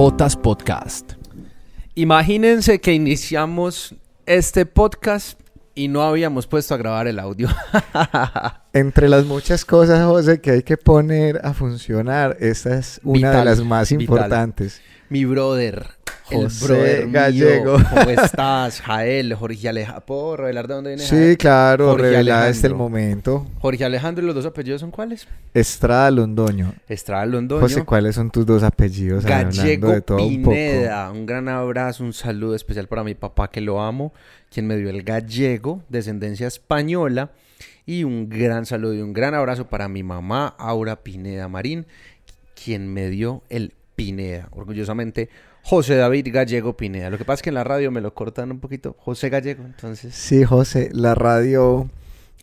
Jotas Podcast. Imagínense que iniciamos este podcast y no habíamos puesto a grabar el audio. Entre las muchas cosas, José, que hay que poner a funcionar, esta es una Vital, de las más vital. importantes. Mi brother, el José mío. Gallego. ¿Cómo estás? Jael, Jorge Alejandro. ¿Puedo revelar de dónde viene Sí, Jael? claro, Jorge revelada este el momento. Jorge Alejandro y los dos apellidos son cuáles? Estrada Londoño. Estrada Londoño. José, ¿cuáles son tus dos apellidos? Gallego de todo un poco. Pineda. Un, gran abrazo, un saludo especial para mi papá que lo amo, quien me dio el gallego, descendencia española. Y un gran saludo y un gran abrazo para mi mamá, Aura Pineda Marín, quien me dio el Pineda. Orgullosamente, José David Gallego Pineda. Lo que pasa es que en la radio me lo cortan un poquito. José Gallego, entonces. Sí, José, la radio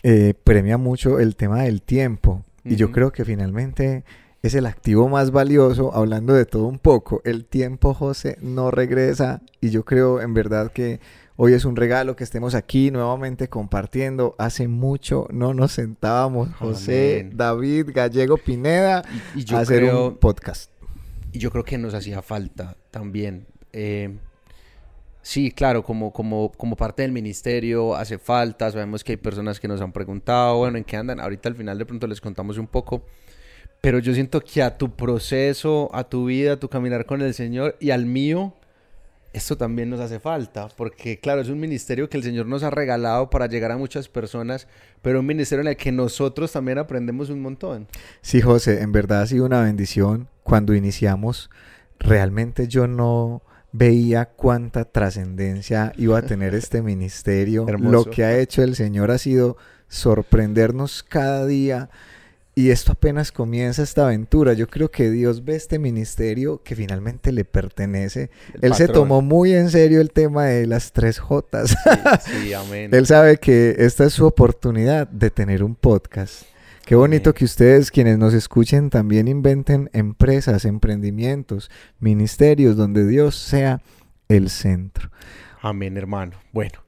eh, premia mucho el tema del tiempo. Y yo creo que finalmente es el activo más valioso, hablando de todo un poco. El tiempo, José, no regresa. Y yo creo en verdad que hoy es un regalo que estemos aquí nuevamente compartiendo. Hace mucho no nos sentábamos, José, Amén. David, Gallego, Pineda, Y, y yo a hacer creo, un podcast. Y yo creo que nos hacía falta también. Eh, sí, claro, como, como, como parte del ministerio hace falta. Sabemos que hay personas que nos han preguntado, bueno, ¿en qué andan? Ahorita al final de pronto les contamos un poco. Pero yo siento que a tu proceso, a tu vida, a tu caminar con el Señor y al mío, esto también nos hace falta. Porque claro, es un ministerio que el Señor nos ha regalado para llegar a muchas personas, pero un ministerio en el que nosotros también aprendemos un montón. Sí, José, en verdad ha sido una bendición. Cuando iniciamos, realmente yo no veía cuánta trascendencia iba a tener este ministerio. Lo que ha hecho el Señor ha sido sorprendernos cada día. Y esto apenas comienza esta aventura. Yo creo que Dios ve este ministerio que finalmente le pertenece. El Él se tomó muy en serio el tema de las tres Jotas. Sí, sí, amén. Él sabe que esta es su oportunidad de tener un podcast. Qué bonito Amén. que ustedes, quienes nos escuchen, también inventen empresas, emprendimientos, ministerios donde Dios sea el centro. Amén, hermano. Bueno,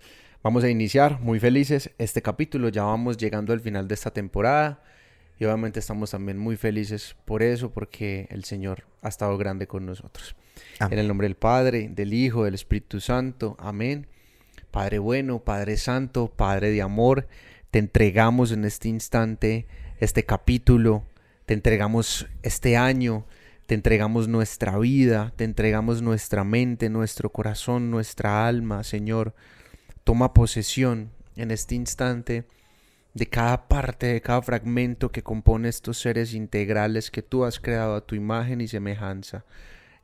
vamos a iniciar muy felices este capítulo. Ya vamos llegando al final de esta temporada. Y obviamente estamos también muy felices por eso, porque el Señor ha estado grande con nosotros. Amén. En el nombre del Padre, del Hijo, del Espíritu Santo. Amén. Padre bueno, Padre Santo, Padre de amor, te entregamos en este instante este capítulo, te entregamos este año, te entregamos nuestra vida, te entregamos nuestra mente, nuestro corazón, nuestra alma, Señor. Toma posesión en este instante de cada parte, de cada fragmento que compone estos seres integrales que tú has creado a tu imagen y semejanza.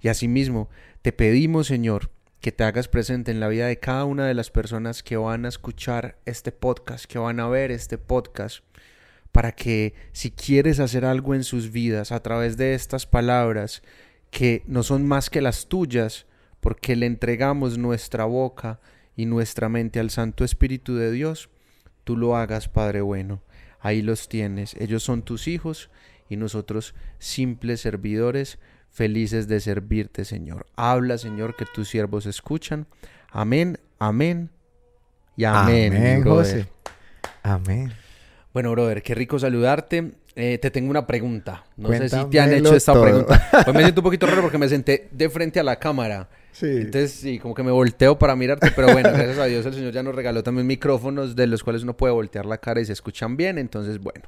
Y asimismo, te pedimos, Señor, que te hagas presente en la vida de cada una de las personas que van a escuchar este podcast, que van a ver este podcast, para que si quieres hacer algo en sus vidas a través de estas palabras, que no son más que las tuyas, porque le entregamos nuestra boca y nuestra mente al Santo Espíritu de Dios, tú lo hagas, Padre bueno. Ahí los tienes. Ellos son tus hijos y nosotros simples servidores, felices de servirte, Señor. Habla, Señor, que tus siervos escuchan. Amén, amén y amén. Amén. José. Amén. Bueno, brother, qué rico saludarte. Eh, te tengo una pregunta. No sé si te han hecho esta todo. pregunta. Pues me siento un poquito raro porque me senté de frente a la cámara. Sí. Entonces, sí, como que me volteo para mirarte, pero bueno, gracias a Dios el Señor ya nos regaló también micrófonos de los cuales uno puede voltear la cara y se escuchan bien. Entonces, bueno.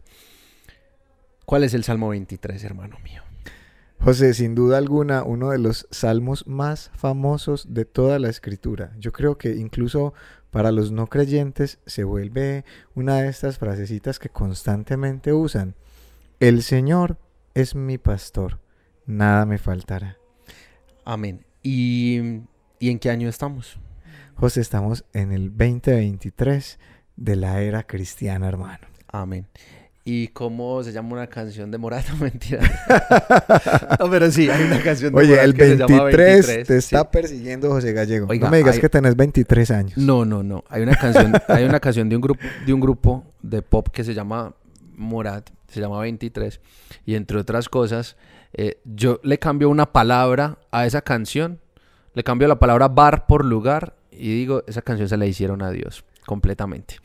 ¿Cuál es el Salmo 23, hermano mío? José, sin duda alguna, uno de los salmos más famosos de toda la escritura. Yo creo que incluso para los no creyentes se vuelve una de estas frasecitas que constantemente usan. El Señor es mi pastor, nada me faltará. Amén. ¿Y, ¿y en qué año estamos? José, estamos en el 2023 de la era cristiana, hermano. Amén. ¿Y cómo se llama una canción de Morato? Mentira. no, pero sí, hay una canción de Oye, Morat el que se llama 23, te 23, sí. está persiguiendo José Gallego. Oiga, no me digas hay- que tenés 23 años. No, no, no. Hay una canción, hay una canción de un grupo, de un grupo de pop que se llama Morat, se llama 23. Y entre otras cosas, eh, yo le cambio una palabra a esa canción. Le cambio la palabra bar por lugar. Y digo, esa canción se la hicieron a Dios completamente.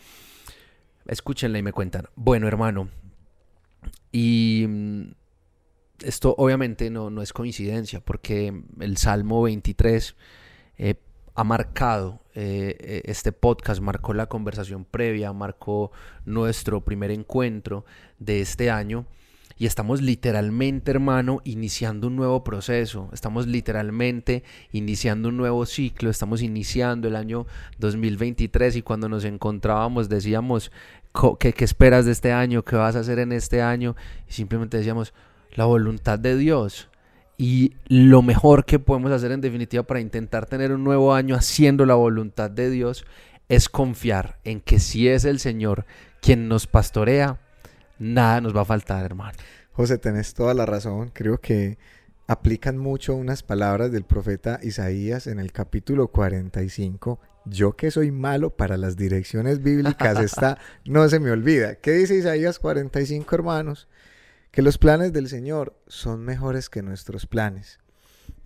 Escúchenla y me cuentan. Bueno, hermano. Y mm, esto obviamente no, no, es coincidencia, porque el Salmo 23 eh, ha marcado eh, eh, este podcast, marcó la conversación previa, marcó nuestro primer encuentro de este año. Y estamos literalmente, hermano, iniciando un nuevo proceso. Estamos literalmente iniciando un nuevo ciclo. Estamos iniciando el año 2023 y cuando nos encontrábamos decíamos, ¿qué, qué esperas de este año? ¿Qué vas a hacer en este año? Y simplemente decíamos, la voluntad de Dios. Y lo mejor que podemos hacer en definitiva para intentar tener un nuevo año haciendo la voluntad de Dios es confiar en que si es el Señor quien nos pastorea, nada nos va a faltar, hermano. José, tenés toda la razón. Creo que aplican mucho unas palabras del profeta Isaías en el capítulo 45. Yo que soy malo para las direcciones bíblicas, esta no se me olvida. ¿Qué dice Isaías 45, hermanos? que los planes del Señor son mejores que nuestros planes,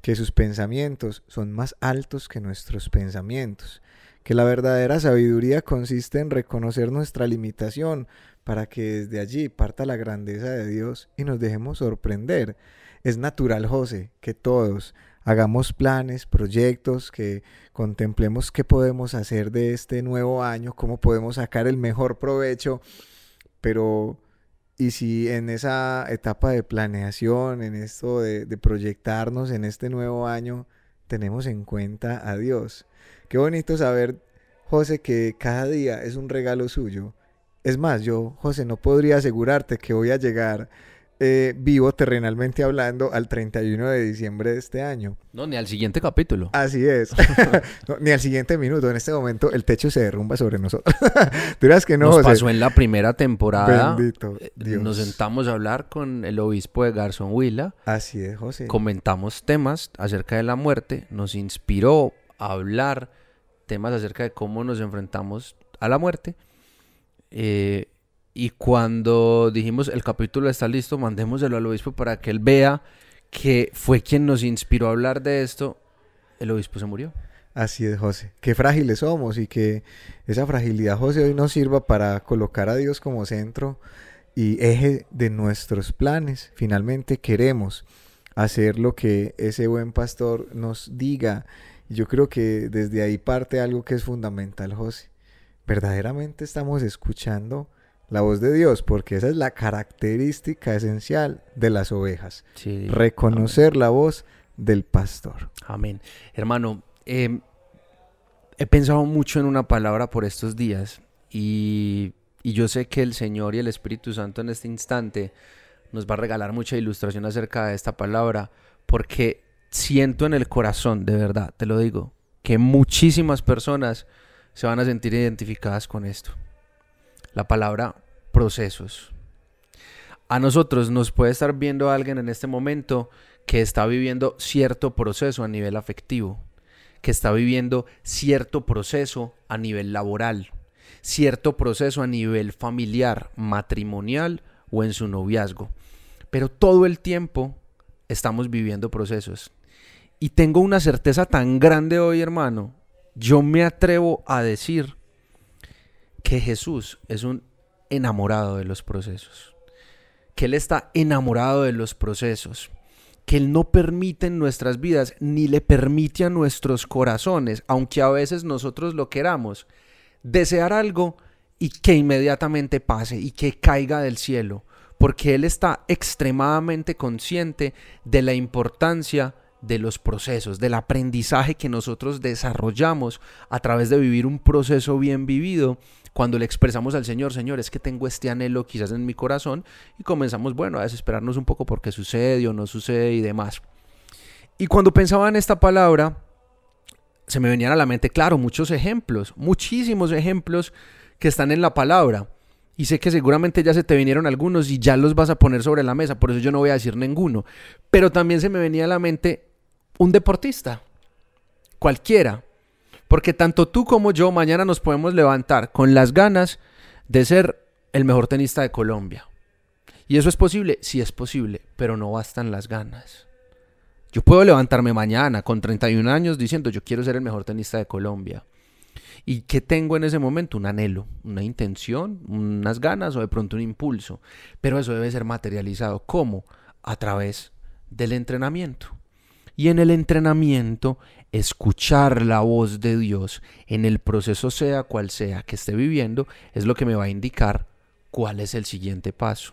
que sus pensamientos son más altos que nuestros pensamientos, que la verdadera sabiduría consiste en reconocer nuestra limitación para que desde allí parta la grandeza de Dios y nos dejemos sorprender. Es natural, José, que todos hagamos planes, proyectos, que contemplemos qué podemos hacer de este nuevo año, cómo podemos sacar el mejor provecho, pero y si en esa etapa de planeación, en esto de, proyectarnos en este nuevo año, tenemos en cuenta a Dios. Qué bonito saber, José, que cada día es un regalo suyo. Es más, yo, José, no podría asegurarte que voy a llegar eh, vivo terrenalmente hablando al 31 de diciembre de este año. No, ni al siguiente capítulo. Así es. ni al siguiente minuto. En este momento el techo se derrumba sobre nosotros. que no, Nos pasó en la primera temporada. Bendito eh, Nos sentamos a hablar con el obispo de Garzón Huila. Así es, José. Comentamos temas acerca de la muerte. Nos inspiró a hablar temas acerca de cómo nos enfrentamos a la muerte. Eh, y cuando dijimos el capítulo está listo, mandémoselo al obispo para que él vea que fue quien nos inspiró a hablar de esto, el obispo se murió. Así es, José. Qué frágiles somos y que esa fragilidad, José, hoy nos sirva para colocar a Dios como centro y eje de nuestros planes. Finalmente queremos hacer lo que ese buen pastor nos diga. Yo creo que desde ahí parte algo que es fundamental, José. Verdaderamente estamos escuchando la voz de Dios, porque esa es la característica esencial de las ovejas. reconocer la voz del pastor. Amén. Hermano, em, he pensado mucho en una palabra por estos días y, y yo sé que el Señor y el Espíritu Santo en este instante nos va a regalar mucha ilustración acerca de esta palabra, porque siento en el corazón, de verdad, te lo digo, que muchísimas personas se van a sentir identificadas con esto la palabra procesos. A nosotros nos puede estar viendo alguien en este momento que está viviendo cierto proceso a nivel afectivo, que está viviendo cierto proceso a nivel laboral, cierto proceso a nivel familiar, matrimonial o en su noviazgo. Pero todo el tiempo estamos viviendo procesos. Y tengo una certeza tan grande hoy, hermano. Yo me atrevo a decir que Jesús es un enamorado de los procesos, que Él está enamorado de los procesos, que Él no permite en nuestras vidas ni le permite a nuestros corazones, aunque a veces nosotros lo queramos, desear algo y que inmediatamente pase y que caiga del cielo, porque Él está extremadamente consciente de la importancia de los procesos, del aprendizaje que nosotros desarrollamos a través de vivir un proceso bien vivido cuando le expresamos al Señor, Señor, es que tengo este anhelo quizás en mi corazón y comenzamos, bueno, a desesperarnos un poco porque sucede o no sucede y demás. Y cuando pensaba en esta palabra, se me venían a la mente, claro, muchos ejemplos, muchísimos ejemplos que están en la palabra. Y sé que seguramente ya se te vinieron algunos y ya los vas a poner sobre la mesa, por eso yo no voy a decir ninguno. Pero también se me venía a la mente un deportista, cualquiera, porque tanto tú como yo mañana nos podemos levantar con las ganas de ser el mejor tenista de Colombia. ¿Y eso es posible? Sí es posible, pero no bastan las ganas. Yo puedo levantarme mañana con 31 años diciendo yo quiero ser el mejor tenista de Colombia. ¿Y qué tengo en ese momento? Un anhelo, una intención, unas ganas o de pronto un impulso. Pero eso debe ser materializado. ¿Cómo? a través del entrenamiento. Y en el entrenamiento, escuchar la voz de Dios en el proceso sea cual sea que esté viviendo, es lo que me va a indicar cuál es el siguiente paso.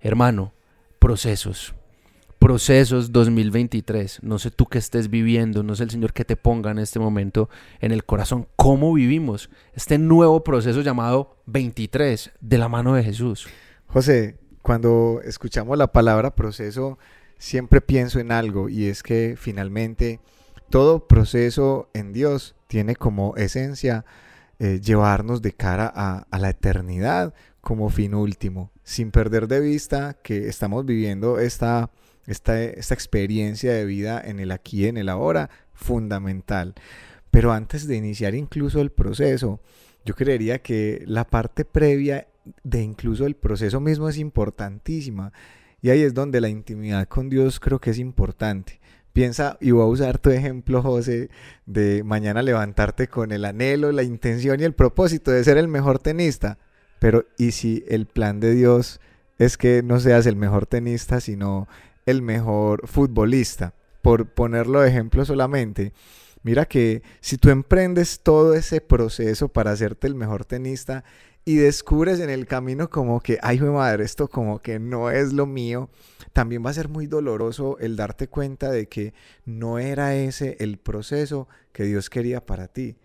Hermano, procesos. Procesos 2023. No sé tú qué estés viviendo, no sé el Señor que te ponga en este momento en el corazón. ¿Cómo vivimos este nuevo proceso llamado 23 de la mano de Jesús? José, cuando escuchamos la palabra proceso, siempre pienso en algo y es que finalmente todo proceso en Dios tiene como esencia eh, llevarnos de cara a, a la eternidad como fin último, sin perder de vista que estamos viviendo esta, esta, esta experiencia de vida en el aquí en el ahora, fundamental. Pero antes de iniciar incluso el proceso, yo creería que la parte previa de incluso el proceso mismo es importantísima. Y ahí es donde la intimidad con Dios creo que es importante. Piensa, y voy a usar tu ejemplo, José, de mañana levantarte con el anhelo, la intención y el propósito de ser el mejor tenista. Pero, ¿y si el plan de Dios es que no seas el mejor tenista, sino el mejor futbolista? Por ponerlo de ejemplo solamente, mira que si tú emprendes todo ese proceso para hacerte el mejor tenista y descubres en el camino como que, ay, madre, esto como que no es lo mío, también va a ser muy doloroso el darte cuenta de que no era ese el proceso que Dios quería para ti.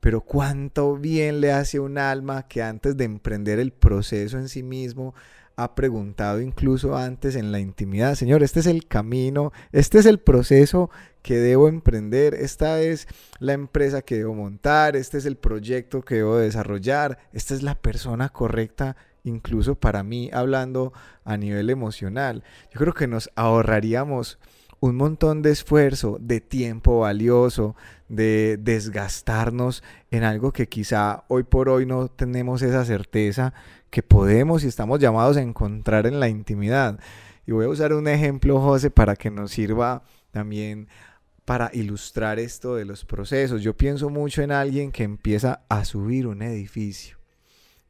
Pero cuánto bien le hace un alma que antes de emprender el proceso en sí mismo ha preguntado incluso antes en la intimidad, Señor, este es el camino, este es el proceso que debo emprender, esta es la empresa que debo montar, este es el proyecto que debo desarrollar, esta es la persona correcta incluso para mí hablando a nivel emocional. Yo creo que nos ahorraríamos un montón de esfuerzo, de tiempo valioso, de desgastarnos en algo que quizá hoy por hoy no tenemos esa certeza que podemos y estamos llamados a encontrar en la intimidad. Y voy a usar un ejemplo, José, para que nos sirva también para ilustrar esto de los procesos. Yo pienso mucho en alguien que empieza a subir un edificio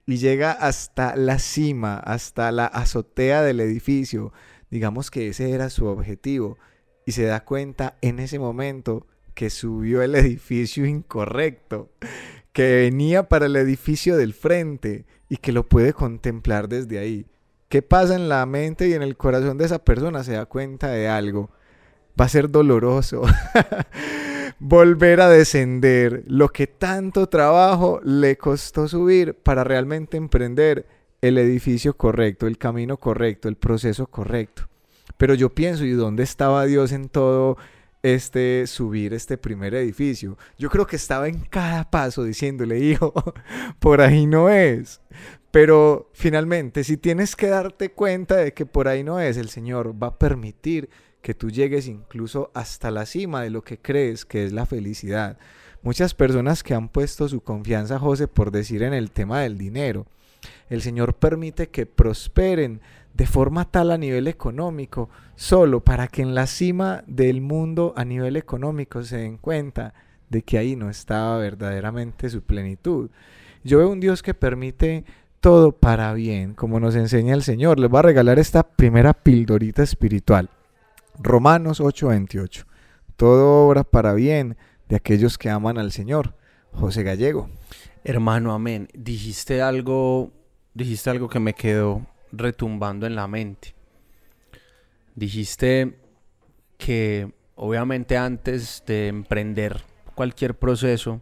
y llega hasta la cima, hasta la azotea del edificio. Digamos que ese era su objetivo y se da cuenta en ese momento que subió el edificio incorrecto, que venía para el edificio del frente y que lo puede contemplar desde ahí. ¿Qué pasa en la mente y en el corazón de esa persona? Se da cuenta de algo. Va a ser doloroso volver a descender lo que tanto trabajo le costó subir para realmente emprender el edificio correcto, el camino correcto, el proceso correcto. Pero yo pienso, ¿y dónde estaba Dios en todo este subir este primer edificio. Yo creo que estaba en cada paso diciéndole, hijo, por ahí no es. Pero finalmente, si tienes que darte cuenta de que por ahí no es, el Señor va a permitir que tú llegues incluso hasta la cima de lo que crees que es la felicidad. Muchas personas que han puesto su confianza, José, por decir en el tema del dinero, el Señor permite que prosperen de forma tal a nivel económico, solo para que en la cima del mundo a nivel económico se den cuenta de que ahí no estaba verdaderamente su plenitud. Yo veo un Dios que permite todo para bien, como nos enseña el Señor. Les voy a regalar esta primera pildorita espiritual. Romanos 8:28. Todo obra para bien de aquellos que aman al Señor. José Gallego. Hermano, amén. Dijiste algo, dijiste algo que me quedó retumbando en la mente. Dijiste que obviamente antes de emprender cualquier proceso,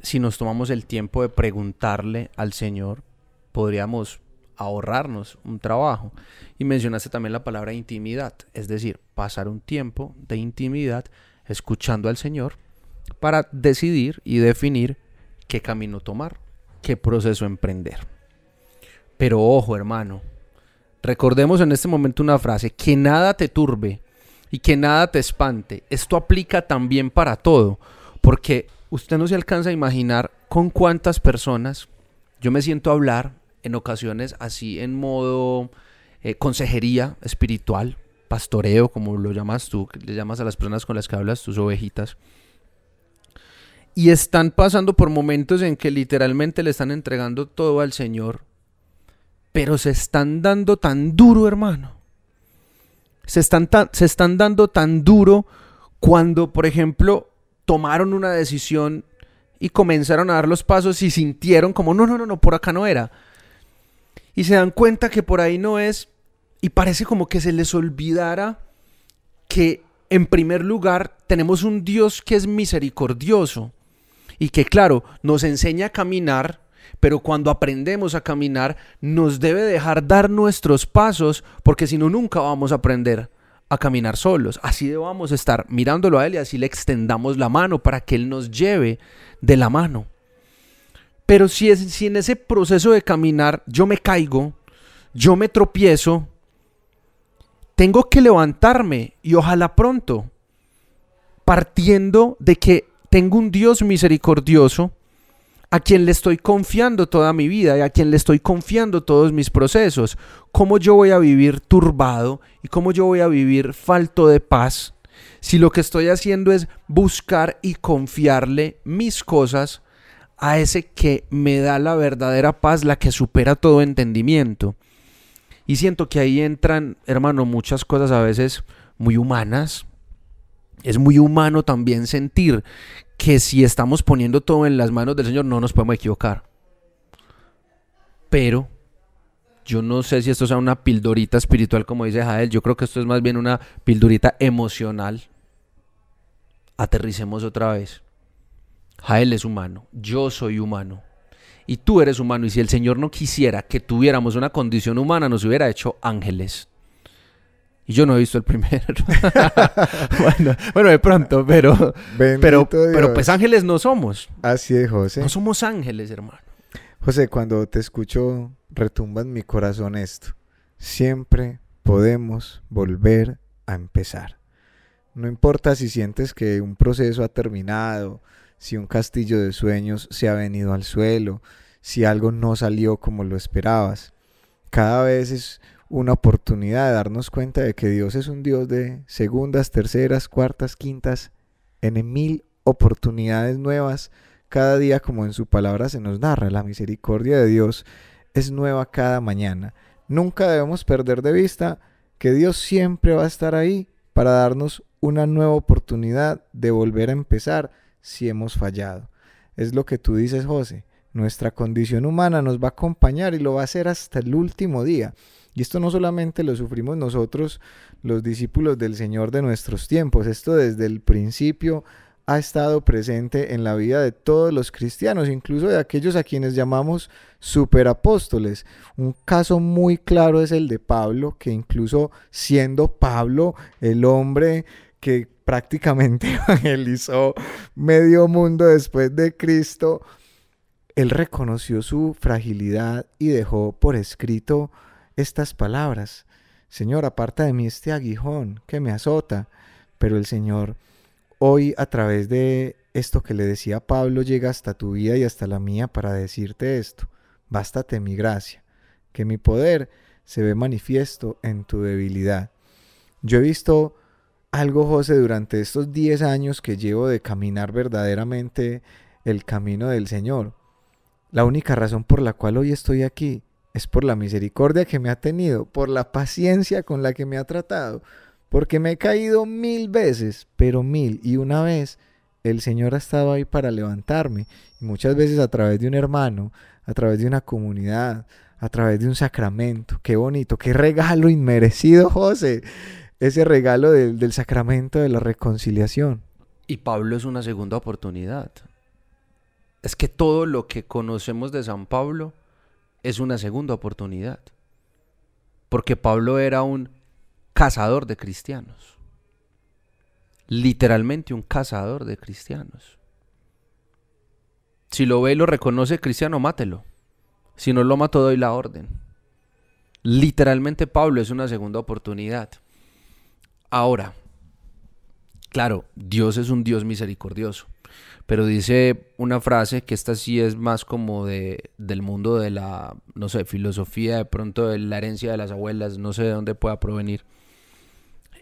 si nos tomamos el tiempo de preguntarle al Señor, podríamos ahorrarnos un trabajo. Y mencionaste también la palabra intimidad, es decir, pasar un tiempo de intimidad escuchando al Señor para decidir y definir qué camino tomar, qué proceso emprender. Pero ojo, hermano, recordemos en este momento una frase, que nada te turbe y que nada te espante. Esto aplica también para todo, porque usted no se alcanza a imaginar con cuántas personas yo me siento a hablar en ocasiones así en modo eh, consejería espiritual, pastoreo, como lo llamas tú, le llamas a las personas con las que hablas, tus ovejitas. Y están pasando por momentos en que literalmente le están entregando todo al Señor pero se están dando tan duro, hermano, se están, se están dando tan duro cuando, por ejemplo, tomaron una decisión y comenzaron a dar los pasos y sintieron como, no, no, no, no, por acá no era. Y se dan cuenta que por ahí no es y parece como que se les olvidara que en primer lugar tenemos un Dios que es misericordioso y que claro, nos enseña a caminar, pero cuando aprendemos a caminar nos debe dejar dar nuestros pasos porque si no nunca vamos a aprender a caminar solos. Así debamos estar mirándolo a Él y así le extendamos la mano para que Él nos lleve de la mano. Pero si, es, si en ese proceso de caminar yo me caigo, yo me tropiezo, tengo que levantarme y ojalá pronto, partiendo de que tengo un Dios misericordioso a quien le estoy confiando toda mi vida y a quien le estoy confiando todos mis procesos. ¿Cómo yo voy a vivir turbado y cómo yo voy a vivir falto de paz si lo que estoy haciendo es buscar y confiarle mis cosas a ese que me da la verdadera paz, la que supera todo entendimiento? Y siento que ahí entran, hermano, muchas cosas a veces muy humanas. Es muy humano también sentir que si estamos poniendo todo en las manos del Señor no nos podemos equivocar. Pero yo no sé si esto sea una pildorita espiritual como dice Jael, yo creo que esto es más bien una pildorita emocional. Aterricemos otra vez. Jael es humano, yo soy humano y tú eres humano y si el Señor no quisiera que tuviéramos una condición humana nos hubiera hecho ángeles. Y yo no he visto el primero. bueno, de pronto, pero, pero, pero pues ángeles no somos. Así es, José. No somos ángeles, hermano. José, cuando te escucho, retumba en mi corazón esto. Siempre podemos volver a empezar. No importa si sientes que un proceso ha terminado, si un castillo de sueños se ha venido al suelo, si algo no salió como lo esperabas. Cada vez es una oportunidad de darnos cuenta de que Dios es un Dios de segundas, terceras, cuartas, quintas, en mil oportunidades nuevas. Cada día, como en su palabra se nos narra, la misericordia de Dios es nueva cada mañana. Nunca debemos perder de vista que Dios siempre va a estar ahí para darnos una nueva oportunidad de volver a empezar si hemos fallado. Es lo que tú dices, José. Nuestra condición humana nos va a acompañar y lo va a hacer hasta el último día. Y esto no solamente lo sufrimos nosotros, los discípulos del Señor de nuestros tiempos, esto desde el principio ha estado presente en la vida de todos los cristianos, incluso de aquellos a quienes llamamos superapóstoles. Un caso muy claro es el de Pablo, que incluso siendo Pablo el hombre que prácticamente evangelizó medio mundo después de Cristo, él reconoció su fragilidad y dejó por escrito estas palabras. Señor, aparta de mí este aguijón que me azota. Pero el Señor hoy a través de esto que le decía Pablo llega hasta tu vida y hasta la mía para decirte esto. Bástate mi gracia, que mi poder se ve manifiesto en tu debilidad. Yo he visto algo, José, durante estos 10 años que llevo de caminar verdaderamente el camino del Señor. La única razón por la cual hoy estoy aquí es por la misericordia que me ha tenido, por la paciencia con la que me ha tratado, porque me he caído mil veces, pero mil y una vez el Señor ha estado ahí para levantarme, y muchas veces a través de un hermano, a través de una comunidad, a través de un sacramento. Qué bonito, qué regalo inmerecido, José, ese regalo del, del sacramento de la reconciliación. Y Pablo es una segunda oportunidad. Es que todo lo que conocemos de San Pablo es una segunda oportunidad. Porque Pablo era un cazador de cristianos. Literalmente un cazador de cristianos. Si lo ve y lo reconoce cristiano, mátelo. Si no lo mató, doy la orden. Literalmente Pablo es una segunda oportunidad. Ahora, claro, Dios es un Dios misericordioso. Pero dice una frase que esta sí es más como de, del mundo de la, no sé, filosofía, de pronto de la herencia de las abuelas, no sé de dónde pueda provenir.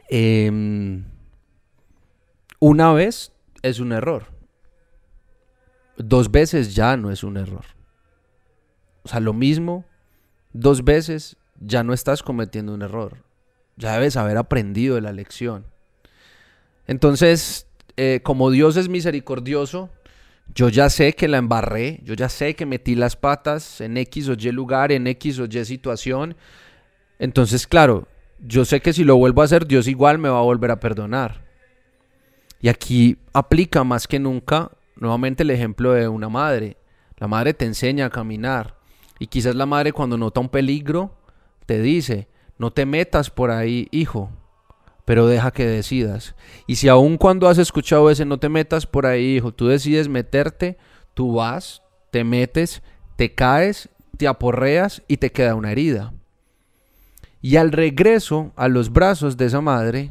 Em, una vez es un error. Dos veces ya no es un error. O sea, lo mismo, dos veces ya no estás cometiendo un error. ya debes haber aprendido de la lección. Entonces, eh, como Dios es misericordioso, yo ya sé que la embarré, yo ya sé que metí las patas en X o Y lugar, en X o Y situación. Entonces, claro, yo sé que si lo vuelvo a hacer, Dios igual me va a volver a perdonar. Y aquí aplica más que nunca nuevamente el ejemplo de una madre. La madre te enseña a caminar. Y quizás la madre cuando nota un peligro, te dice, no te metas por ahí, hijo, pero deja que decidas. Y si aun cuando has escuchado ese no te metas por ahí, hijo, tú decides meterte, tú vas, te metes, te caes, te aporreas y te queda una herida. Y al regreso a los brazos de esa madre,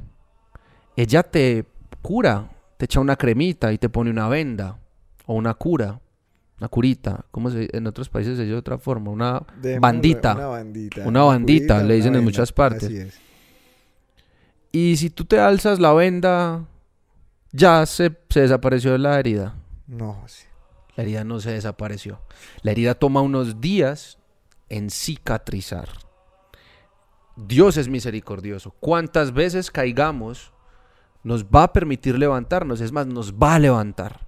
ella te cura, te echa una cremita y te pone una venda o una cura, una curita, como en otros países se dice de otra forma, una bandita, una bandita, una bandita, le dicen en muchas partes. Y si tú te alzas la venda, ya se, se desapareció la herida. No, sí. La herida no se desapareció. La herida toma unos días en cicatrizar. Dios es misericordioso. Cuántas veces caigamos, nos va a permitir levantarnos. Es más, nos va a levantar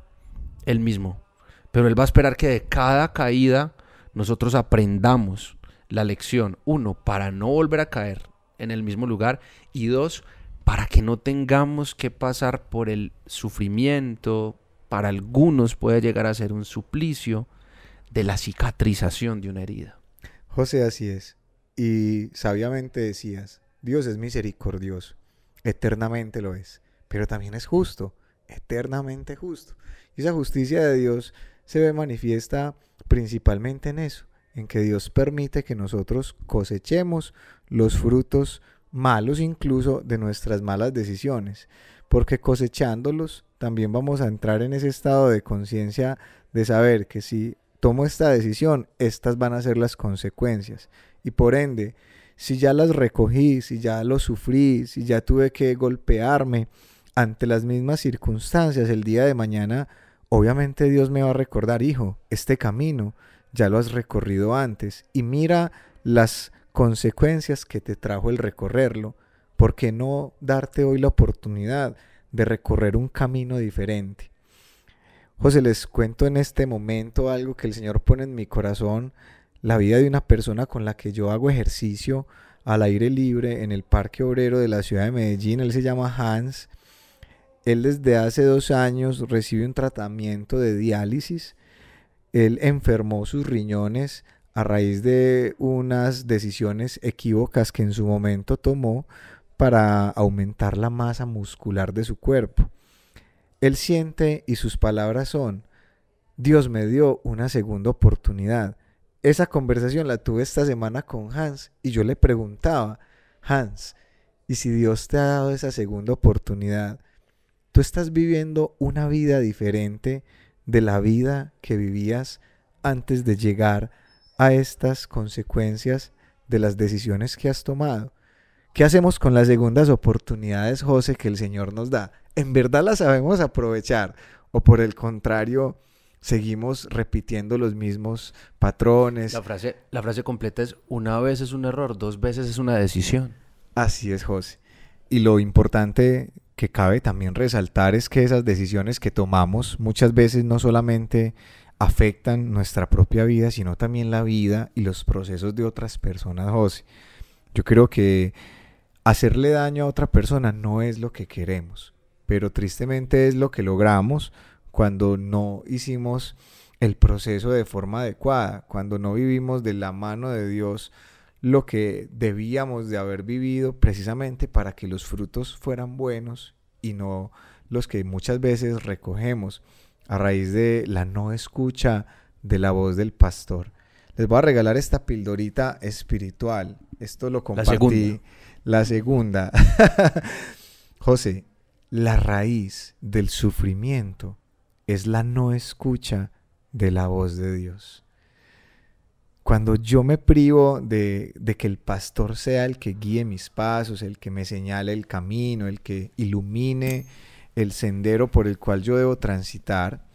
Él mismo. Pero Él va a esperar que de cada caída nosotros aprendamos la lección. Uno, para no volver a caer en el mismo lugar. Y dos, para que no tengamos que pasar por el sufrimiento, para algunos puede llegar a ser un suplicio de la cicatrización de una herida. José, así es. Y sabiamente decías, Dios es misericordioso, eternamente lo es, pero también es justo, eternamente justo. Y esa justicia de Dios se ve manifiesta principalmente en eso, en que Dios permite que nosotros cosechemos los frutos malos incluso de nuestras malas decisiones, porque cosechándolos también vamos a entrar en ese estado de conciencia de saber que si tomo esta decisión, estas van a ser las consecuencias. Y por ende, si ya las recogí, si ya lo sufrí, si ya tuve que golpearme ante las mismas circunstancias el día de mañana, obviamente Dios me va a recordar, hijo, este camino ya lo has recorrido antes y mira las consecuencias que te trajo el recorrerlo, ¿por qué no darte hoy la oportunidad de recorrer un camino diferente? José, les cuento en este momento algo que el Señor pone en mi corazón, la vida de una persona con la que yo hago ejercicio al aire libre en el Parque Obrero de la ciudad de Medellín. Él se llama Hans. Él desde hace dos años recibe un tratamiento de diálisis. Él enfermó sus riñones a raíz de unas decisiones equívocas que en su momento tomó para aumentar la masa muscular de su cuerpo. Él siente y sus palabras son, Dios me dio una segunda oportunidad. Esa conversación la tuve esta semana con Hans y yo le preguntaba, Hans, ¿y si Dios te ha dado esa segunda oportunidad? ¿Tú estás viviendo una vida diferente de la vida que vivías antes de llegar a estas consecuencias de las decisiones que has tomado. ¿Qué hacemos con las segundas oportunidades, José, que el Señor nos da? ¿En verdad las sabemos aprovechar? ¿O por el contrario, seguimos repitiendo los mismos patrones? La frase, la frase completa es, una vez es un error, dos veces es una decisión. Así es, José. Y lo importante que cabe también resaltar es que esas decisiones que tomamos muchas veces no solamente afectan nuestra propia vida, sino también la vida y los procesos de otras personas, José. Yo creo que hacerle daño a otra persona no es lo que queremos, pero tristemente es lo que logramos cuando no hicimos el proceso de forma adecuada, cuando no vivimos de la mano de Dios lo que debíamos de haber vivido precisamente para que los frutos fueran buenos y no los que muchas veces recogemos a raíz de la no escucha de la voz del pastor. Les voy a regalar esta pildorita espiritual. Esto lo compartí. La segunda. La segunda. José, la raíz del sufrimiento es la no escucha de la voz de Dios. Cuando yo me privo de, de, que el pastor sea el que guíe mis pasos, el que me señale el camino, el que ilumine el sendero por el cual yo debo transitar,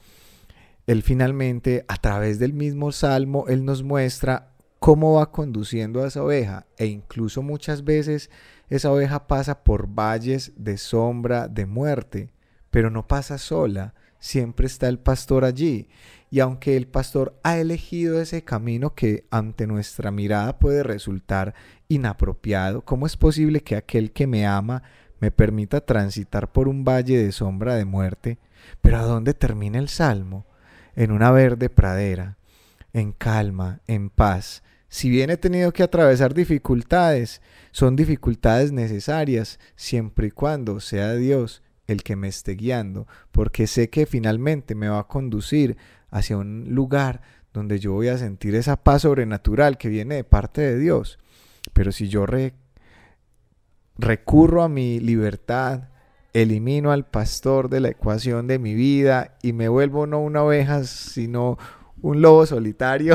él finalmente, a través del mismo salmo, él nos muestra cómo va conduciendo a esa oveja e incluso muchas veces esa oveja pasa por valles de sombra, de muerte, pero no pasa sola, siempre está el pastor allí. Y aunque el pastor ha elegido ese camino que ante nuestra mirada puede resultar inapropiado, ¿cómo es posible que aquel que me ama me permita transitar por un valle de sombra de muerte? Pero ¿a dónde termina el salmo? En una verde pradera, en calma, en paz. Si bien he tenido que atravesar dificultades, son dificultades necesarias siempre y cuando sea Dios el que me esté guiando, porque sé que finalmente me va a conducir hacia un lugar donde yo voy a sentir esa paz sobrenatural que viene de parte de Dios. Pero si yo recurro a mi libertad, elimino al pastor de la ecuación de mi vida y me vuelvo no una oveja, sino un lobo solitario,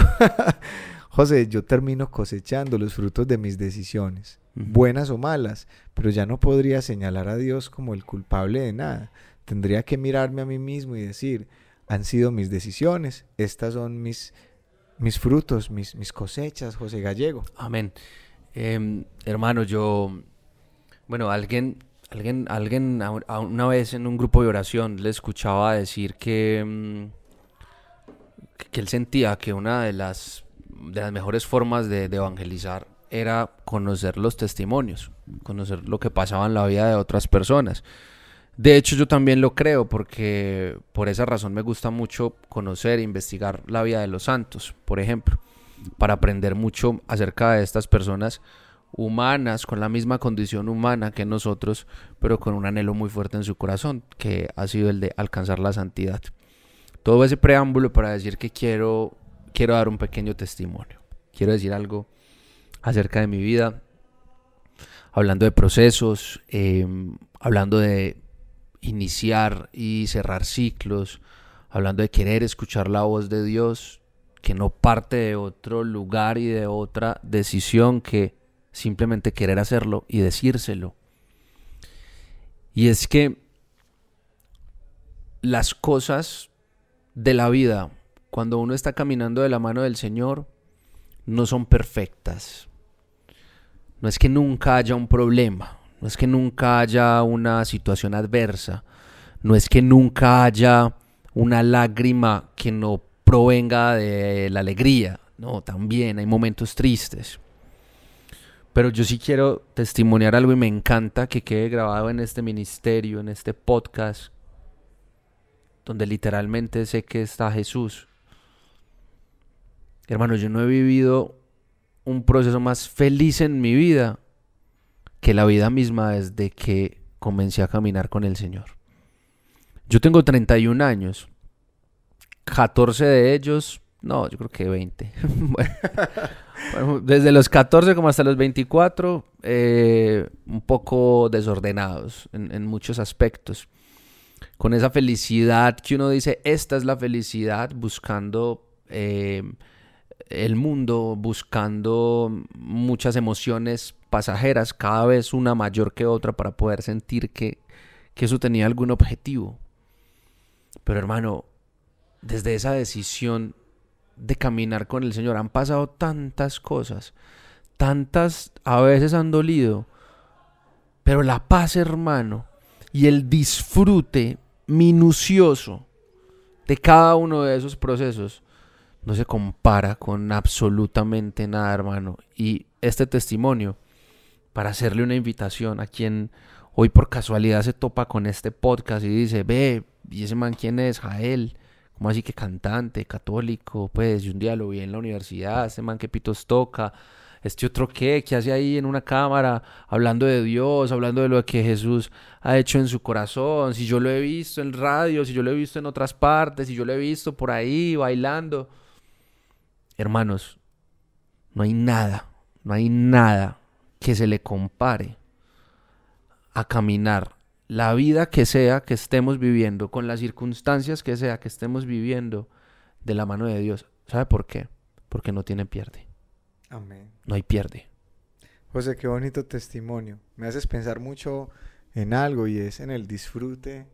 José, yo termino cosechando los frutos de mis decisiones, buenas o malas, pero ya no podría señalar a Dios como el culpable de nada. Tendría que mirarme a mí mismo y decir, han sido mis decisiones, estas son mis, mis frutos, mis, mis cosechas, José Gallego. Amén. Em, hermano, yo, bueno, alguien, alguien, alguien una vez en un grupo de oración le escuchaba decir que, em, que él sentía que una de las, de las mejores formas de, de evangelizar era conocer los testimonios, conocer lo que pasaba en la vida de otras personas. De hecho, yo también lo creo porque por esa razón me gusta mucho conocer e investigar la vida de los santos, por ejemplo, para aprender mucho acerca de estas personas humanas, con la misma condición humana que nosotros, pero con un anhelo muy fuerte en su corazón, que ha sido el de alcanzar la santidad. Todo ese preámbulo para decir que quiero, quiero dar un pequeño testimonio. Quiero decir algo acerca de mi vida, hablando de procesos, em, hablando de iniciar y cerrar ciclos, hablando de querer escuchar la voz de Dios, que no parte de otro lugar y de otra decisión que simplemente querer hacerlo y decírselo. Y es que las cosas de la vida, cuando uno está caminando de la mano del Señor, no son perfectas. No es que nunca haya un problema, no es que nunca haya una situación adversa, no es que nunca haya una lágrima que no provenga de la alegría, no, también hay momentos tristes. Pero yo sí quiero testimoniar algo y me encanta que quede grabado en este ministerio, en este podcast, donde literalmente sé que está Jesús. Hermano, yo no he vivido un proceso más feliz en mi vida que la vida misma desde que comencé a caminar con el Señor. Yo tengo 31 años, 14 de ellos, no, yo creo que 20. bueno, desde los 14 como hasta los 24, eh, un poco desordenados en, muchos aspectos. Con esa felicidad que uno dice, esta es la felicidad, buscando eh, el mundo, buscando muchas emociones pasajeras, cada vez una mayor que otra para poder sentir que, eso tenía algún objetivo. Pero hermano, desde esa decisión de caminar con el Señor han pasado tantas cosas, tantas a veces han dolido, pero la paz, hermano, y el disfrute minucioso de cada uno de esos procesos no se compara con absolutamente nada, hermano. Y este testimonio para hacerle una invitación a quien hoy por casualidad se topa con este podcast y dice, ve, ¿y ese man quién es? Jael. ¿Cómo así que cantante, católico? Pues yo un día lo vi en la universidad, ese man que pitos toca, este otro qué, ¿qué hace ahí en una cámara hablando de Dios, hablando de lo que Jesús ha hecho en su corazón? Si yo lo he visto en radio, si yo lo he visto en otras partes, si yo lo he visto por ahí bailando. Hermanos, no hay nada, no hay nada que se le compare a caminar la vida que sea que estemos viviendo, con las circunstancias que sea que estemos viviendo, de la mano de Dios. ¿Sabe por qué? Porque no tiene pierde. Amén. No hay pierde. José, qué bonito testimonio. Me haces pensar mucho en algo y es en el disfrute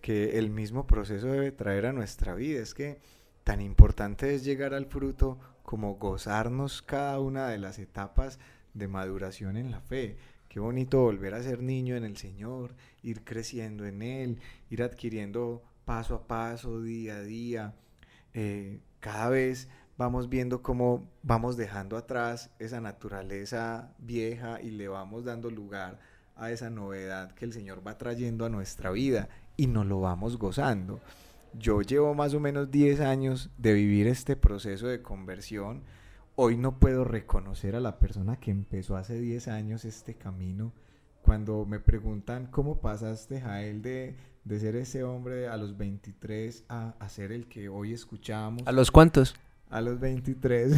que el mismo proceso debe traer a nuestra vida. Es que tan importante es llegar al fruto como gozarnos cada una de las etapas de maduración en la fe. Qué bonito volver a ser niño en el Señor, ir creciendo en Él, ir adquiriendo paso a paso, día a día. Eh, cada vez vamos viendo cómo vamos dejando atrás esa naturaleza vieja y le vamos dando lugar a esa novedad que el Señor va trayendo a nuestra vida y nos lo vamos gozando. Yo llevo más o menos 10 años de vivir este proceso de conversión. Hoy no puedo reconocer a la persona que empezó hace 10 años este camino. Cuando me preguntan cómo pasaste, Jael, de, de ser ese hombre a los 23 a, a ser el que hoy escuchamos. ¿A los cuántos? A los 23.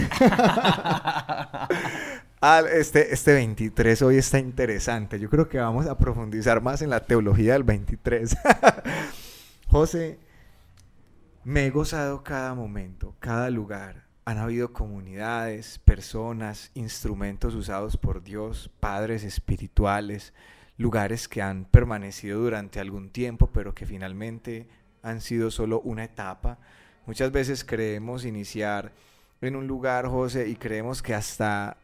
este, este 23 hoy está interesante. Yo creo que vamos a profundizar más en la teología del 23. José, me he gozado cada momento, cada lugar. Han habido comunidades, personas, instrumentos usados por Dios, padres espirituales, lugares que han permanecido durante algún tiempo, pero que finalmente han sido solo una etapa. Muchas veces creemos iniciar en un lugar, José, y creemos que hasta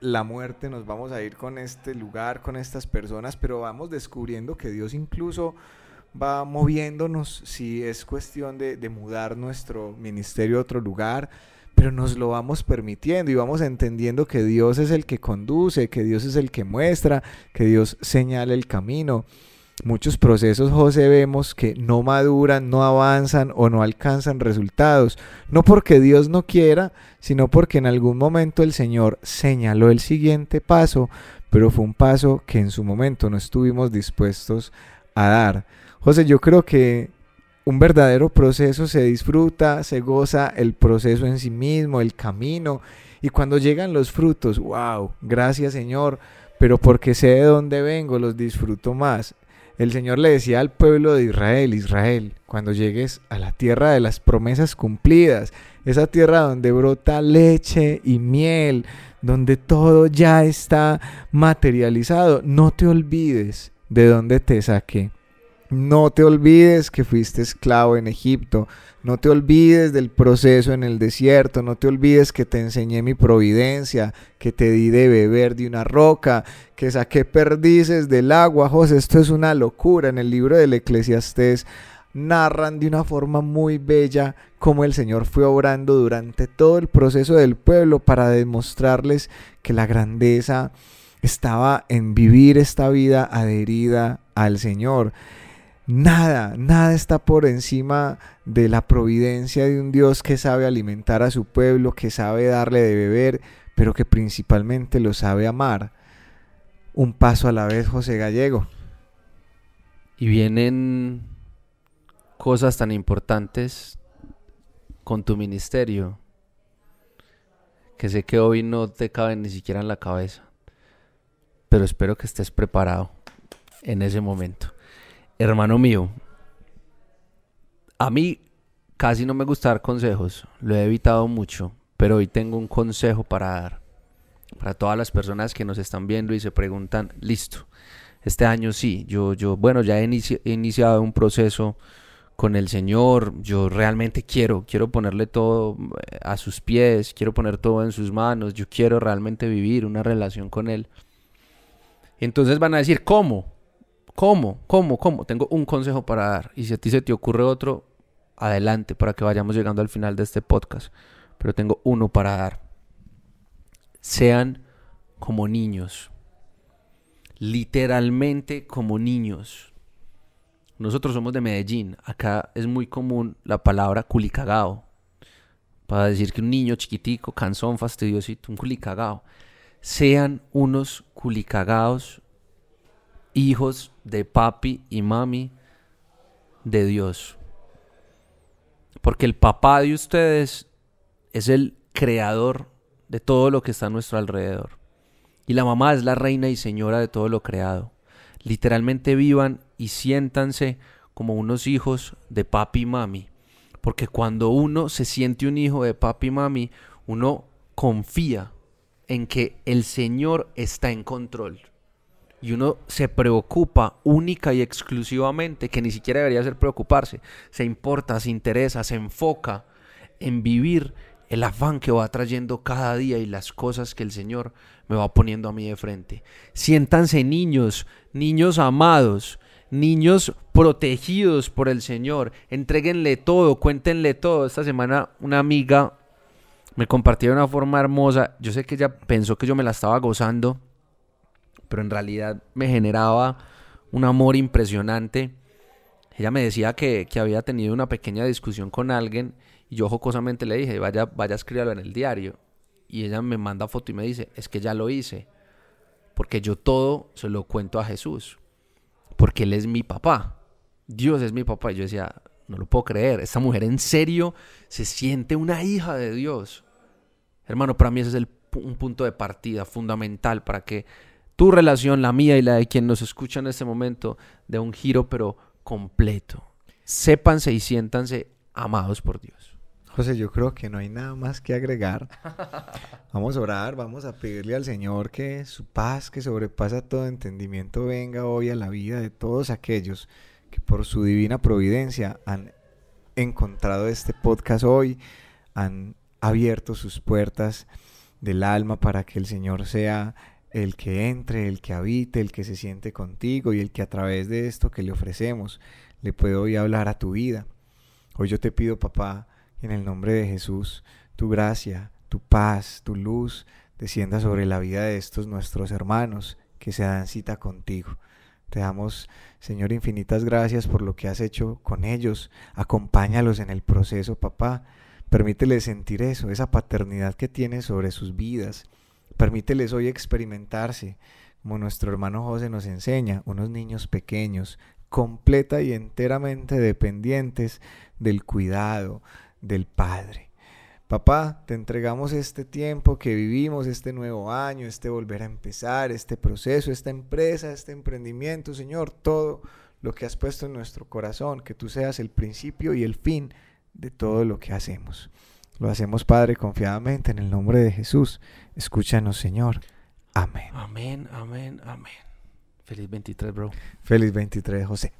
la muerte nos vamos a ir con este lugar, con estas personas, pero vamos descubriendo que Dios incluso va moviéndonos si es cuestión de, de, mudar nuestro ministerio a otro lugar, pero nos lo vamos permitiendo y vamos entendiendo que Dios es el que conduce, que Dios es el que muestra, que Dios señala el camino. Muchos procesos, José, vemos que no maduran, no avanzan o no alcanzan resultados, no porque Dios no quiera, sino porque en algún momento el Señor señaló el siguiente paso, pero fue un paso que en su momento no estuvimos dispuestos a dar. José, yo creo que un verdadero proceso se disfruta, se goza el proceso en sí mismo, el camino, y cuando llegan los frutos, wow, gracias Señor, pero porque sé de dónde vengo, los disfruto más. El Señor le decía al pueblo de Israel, Israel, cuando llegues a la tierra de las promesas cumplidas, esa tierra donde brota leche y miel, donde todo ya está materializado, no te olvides de dónde te saqué. No te olvides que fuiste esclavo en Egipto. No te olvides del proceso en el desierto. No te olvides que te enseñé mi providencia, que te di de beber de una roca, que saqué perdices del agua. José, esto es una locura. En el libro del Eclesiastés narran de una forma muy bella cómo el Señor fue obrando durante todo el proceso del pueblo para demostrarles que la grandeza estaba en vivir esta vida adherida al Señor. Nada, nada está por encima de la providencia de un Dios que sabe alimentar a su pueblo, que sabe darle de beber, pero que principalmente lo sabe amar. Un paso a la vez, José Gallego. Y vienen cosas tan importantes con tu ministerio que sé que hoy no te caben ni siquiera en la cabeza, pero espero que estés preparado en ese momento. Hermano mío, a mí casi no me gusta dar consejos, lo he evitado mucho, pero hoy tengo un consejo para dar. Para todas las personas que nos están viendo y se preguntan, listo, este año sí, yo, yo, bueno, ya he, he iniciado un proceso con el Señor, yo realmente quiero, quiero ponerle todo eh, a sus pies, quiero poner todo en sus manos, yo quiero realmente vivir una relación con Él. Entonces van a decir, ¿cómo? ¿Cómo? ¿Cómo? ¿Cómo? Tengo un consejo para dar. Y si a ti se te ocurre otro, adelante para que vayamos llegando al final de este podcast. Pero tengo uno para dar. Sean como niños. Literalmente como niños. Nosotros somos de Medellín. Acá es muy común la palabra culicagao. Para decir que un niño chiquitico, cansón, fastidiosito, un culicagao. Sean unos culicagaos hijos de papi y mami de Dios. Porque el papá de ustedes es el creador de todo lo que está a nuestro alrededor. Y la mamá es la reina y señora de todo lo creado. Literalmente vivan y siéntanse como unos hijos de papi y mami. Porque cuando uno se siente un hijo de papi y mami, uno confía en que el Señor está en control y uno se preocupa única y exclusivamente, que ni siquiera debería ser preocuparse, se importa, se interesa, se enfoca en vivir el afán que va trayendo cada día y las cosas que el Señor me va poniendo a mí de frente. Siéntanse niños, niños amados, niños protegidos por el Señor. Entréguenle todo, cuéntenle todo. Esta semana una amiga me compartió de una forma hermosa. Yo sé que ella pensó que yo me la estaba gozando, pero en realidad me generaba un amor impresionante. Ella me decía que, que había tenido una pequeña discusión con alguien y yo jocosamente le dije, vaya, vaya a escribirlo en el diario. Y ella me manda foto y me dice, es que ya lo hice. Porque yo todo se lo cuento a Jesús. Porque Él es mi papá. Dios es mi papá. Y yo decía, no lo puedo creer. Esta mujer en serio se siente una hija de Dios. Hermano, para mí ese es el, un punto de partida fundamental para que tu relación, la mía y la de quien nos escucha en este momento, dé un giro pero completo. Sépanse y siéntanse amados por Dios. José, yo creo que no hay nada más que agregar. Vamos a orar, vamos a pedirle al Señor que su paz, que sobrepasa todo entendimiento, venga hoy a la vida de todos aquellos que por su divina providencia han encontrado este podcast hoy, han abierto sus puertas del alma para que el Señor sea el que entre, el que habite, el que se siente contigo y el que a través de esto que le ofrecemos le puede hoy hablar a tu vida. Hoy yo te pido, papá, en el nombre de Jesús, tu gracia, tu paz, tu luz, descienda sobre la vida de estos nuestros hermanos que se dan cita contigo. Te damos, Señor, infinitas gracias por lo que has hecho con ellos. Acompáñalos en el proceso, papá. Permíteles sentir eso, esa paternidad que tienes sobre sus vidas. Permíteles hoy experimentarse, como nuestro hermano José nos enseña, unos niños pequeños, completa y enteramente dependientes del cuidado, del Padre. Papá, te entregamos este tiempo que vivimos, este nuevo año, este volver a empezar, este proceso, esta empresa, este emprendimiento, Señor, todo lo que has puesto en nuestro corazón, que tú seas el principio y el fin de todo lo que hacemos. Lo hacemos, Padre, confiadamente en el nombre de Jesús. Escúchanos, Señor. Amén. Amén, amén, amén. Feliz 23, bro. Feliz 23, José.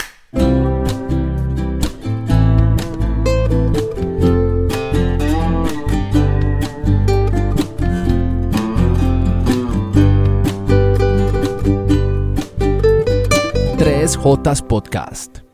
Jotas Podcast.